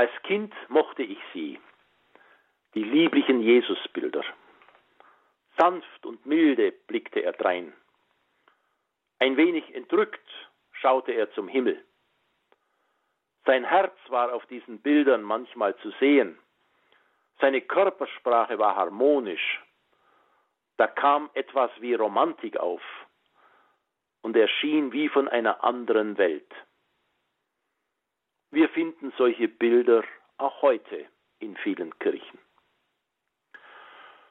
Als Kind mochte ich sie, die lieblichen Jesusbilder. Sanft und milde blickte er drein. Ein wenig entrückt schaute er zum Himmel. Sein Herz war auf diesen Bildern manchmal zu sehen. Seine Körpersprache war harmonisch. Da kam etwas wie Romantik auf und er schien wie von einer anderen Welt. Wir finden solche Bilder auch heute in vielen Kirchen.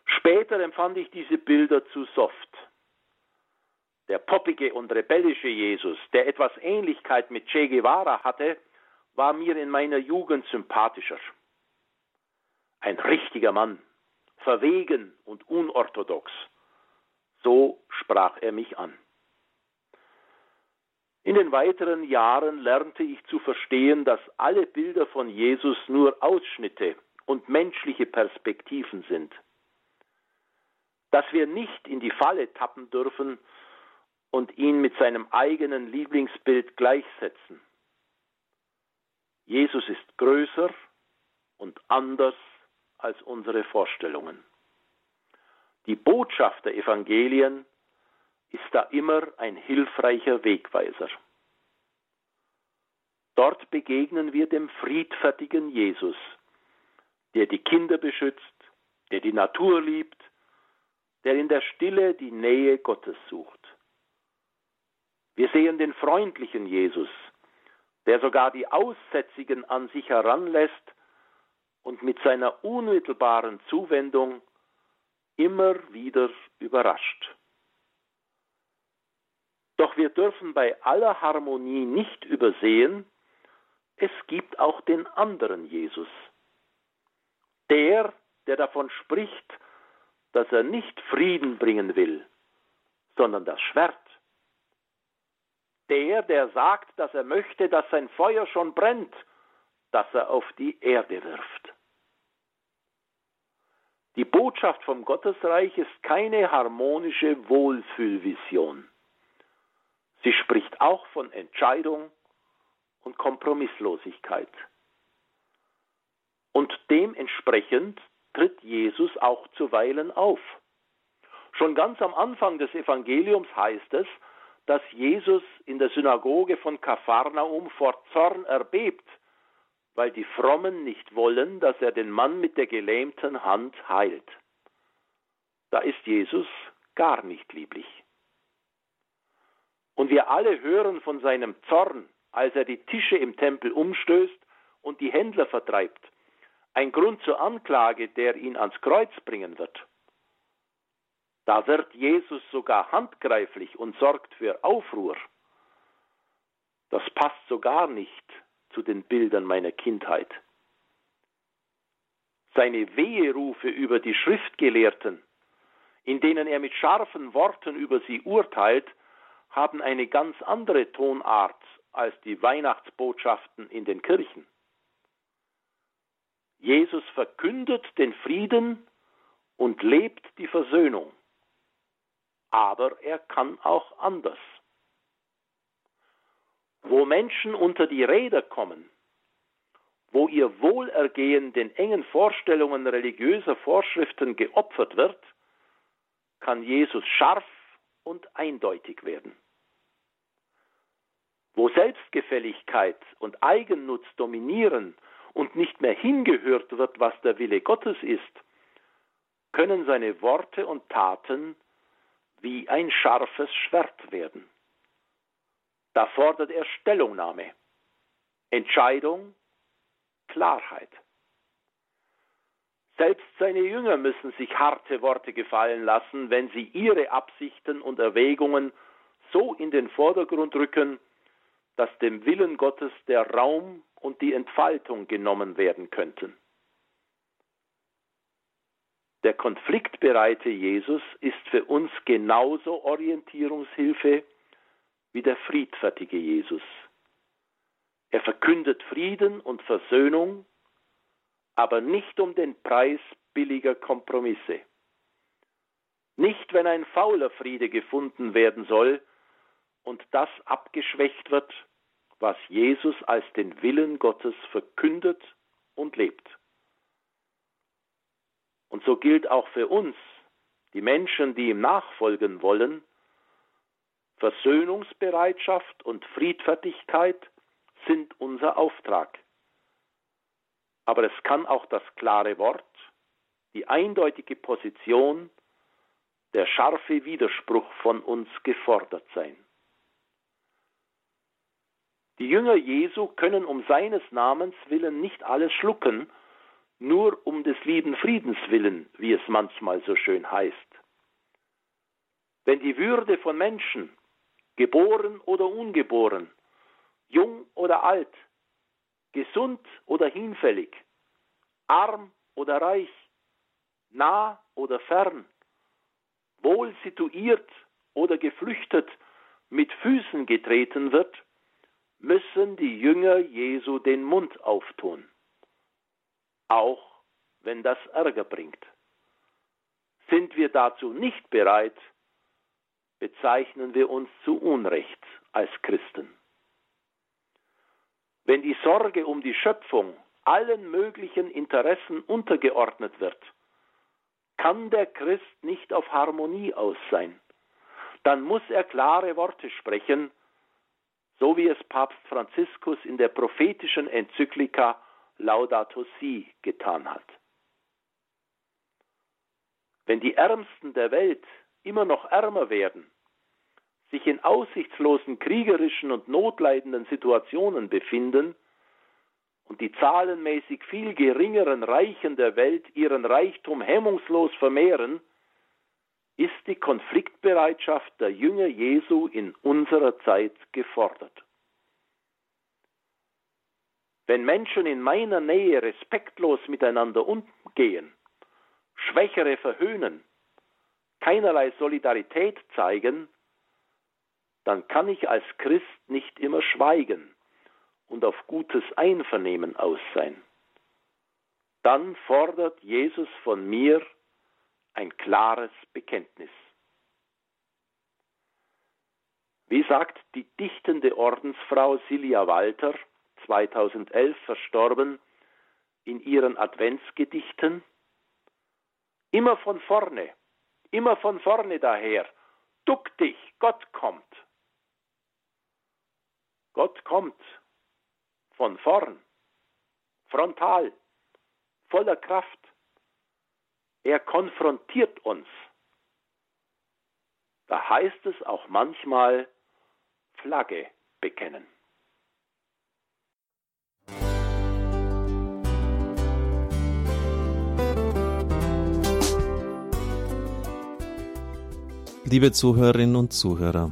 Später empfand ich diese Bilder zu soft. Der poppige und rebellische Jesus, der etwas Ähnlichkeit mit Che Guevara hatte, war mir in meiner Jugend sympathischer. Ein richtiger Mann, verwegen und unorthodox. So sprach er mich an. In den weiteren Jahren lernte ich zu verstehen, dass alle Bilder von Jesus nur Ausschnitte und menschliche Perspektiven sind. Dass wir nicht in die Falle tappen dürfen und ihn mit seinem eigenen Lieblingsbild gleichsetzen. Jesus ist größer und anders als unsere Vorstellungen. Die Botschaft der Evangelien ist da immer ein hilfreicher Wegweiser. Dort begegnen wir dem friedfertigen Jesus, der die Kinder beschützt, der die Natur liebt, der in der Stille die Nähe Gottes sucht. Wir sehen den freundlichen Jesus, der sogar die Aussätzigen an sich heranlässt und mit seiner unmittelbaren Zuwendung immer wieder überrascht. Doch wir dürfen bei aller Harmonie nicht übersehen, es gibt auch den anderen Jesus. Der, der davon spricht, dass er nicht Frieden bringen will, sondern das Schwert. Der, der sagt, dass er möchte, dass sein Feuer schon brennt, das er auf die Erde wirft. Die Botschaft vom Gottesreich ist keine harmonische Wohlfühlvision. Sie spricht auch von Entscheidung und Kompromisslosigkeit. Und dementsprechend tritt Jesus auch zuweilen auf. Schon ganz am Anfang des Evangeliums heißt es, dass Jesus in der Synagoge von Kapharnaum vor Zorn erbebt, weil die Frommen nicht wollen, dass er den Mann mit der gelähmten Hand heilt. Da ist Jesus gar nicht lieblich. Und wir alle hören von seinem Zorn, als er die Tische im Tempel umstößt und die Händler vertreibt. Ein Grund zur Anklage, der ihn ans Kreuz bringen wird. Da wird Jesus sogar handgreiflich und sorgt für Aufruhr. Das passt so gar nicht zu den Bildern meiner Kindheit. Seine Weherufe über die Schriftgelehrten, in denen er mit scharfen Worten über sie urteilt, haben eine ganz andere Tonart als die Weihnachtsbotschaften in den Kirchen. Jesus verkündet den Frieden und lebt die Versöhnung. Aber er kann auch anders. Wo Menschen unter die Räder kommen, wo ihr Wohlergehen den engen Vorstellungen religiöser Vorschriften geopfert wird, kann Jesus scharf und eindeutig werden. Wo Selbstgefälligkeit und Eigennutz dominieren und nicht mehr hingehört wird, was der Wille Gottes ist, können seine Worte und Taten wie ein scharfes Schwert werden. Da fordert er Stellungnahme, Entscheidung, Klarheit. Selbst seine Jünger müssen sich harte Worte gefallen lassen, wenn sie ihre Absichten und Erwägungen so in den Vordergrund rücken, dass dem Willen Gottes der Raum und die Entfaltung genommen werden könnten. Der konfliktbereite Jesus ist für uns genauso Orientierungshilfe wie der friedfertige Jesus. Er verkündet Frieden und Versöhnung, aber nicht um den Preis billiger Kompromisse. Nicht, wenn ein fauler Friede gefunden werden soll und das abgeschwächt wird, was Jesus als den Willen Gottes verkündet und lebt. Und so gilt auch für uns, die Menschen, die ihm nachfolgen wollen, Versöhnungsbereitschaft und Friedfertigkeit sind unser Auftrag. Aber es kann auch das klare Wort, die eindeutige Position, der scharfe Widerspruch von uns gefordert sein. Die Jünger Jesu können um seines Namens willen nicht alles schlucken, nur um des lieben Friedens willen, wie es manchmal so schön heißt. Wenn die Würde von Menschen, geboren oder ungeboren, jung oder alt, gesund oder hinfällig, arm oder reich, nah oder fern, wohl situiert oder geflüchtet, mit Füßen getreten wird, müssen die Jünger Jesu den Mund auftun, auch wenn das Ärger bringt. Sind wir dazu nicht bereit, bezeichnen wir uns zu Unrecht als Christen. Wenn die Sorge um die Schöpfung allen möglichen Interessen untergeordnet wird, kann der Christ nicht auf Harmonie aus sein. Dann muss er klare Worte sprechen, so wie es Papst Franziskus in der prophetischen Enzyklika Laudato Si getan hat. Wenn die Ärmsten der Welt immer noch ärmer werden, sich in aussichtslosen kriegerischen und notleidenden Situationen befinden und die zahlenmäßig viel geringeren Reichen der Welt ihren Reichtum hemmungslos vermehren, ist die Konfliktbereitschaft der Jünger Jesu in unserer Zeit gefordert. Wenn Menschen in meiner Nähe respektlos miteinander umgehen, Schwächere verhöhnen, keinerlei Solidarität zeigen, dann kann ich als Christ nicht immer schweigen und auf gutes Einvernehmen aus sein. Dann fordert Jesus von mir ein klares Bekenntnis. Wie sagt die dichtende Ordensfrau Silja Walter, 2011 verstorben, in ihren Adventsgedichten? Immer von vorne, immer von vorne daher. Duck dich, Gott kommt. Gott kommt von vorn, frontal, voller Kraft. Er konfrontiert uns. Da heißt es auch manchmal Flagge bekennen. Liebe Zuhörerinnen und Zuhörer,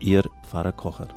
Ihr Pfarrer Kocher.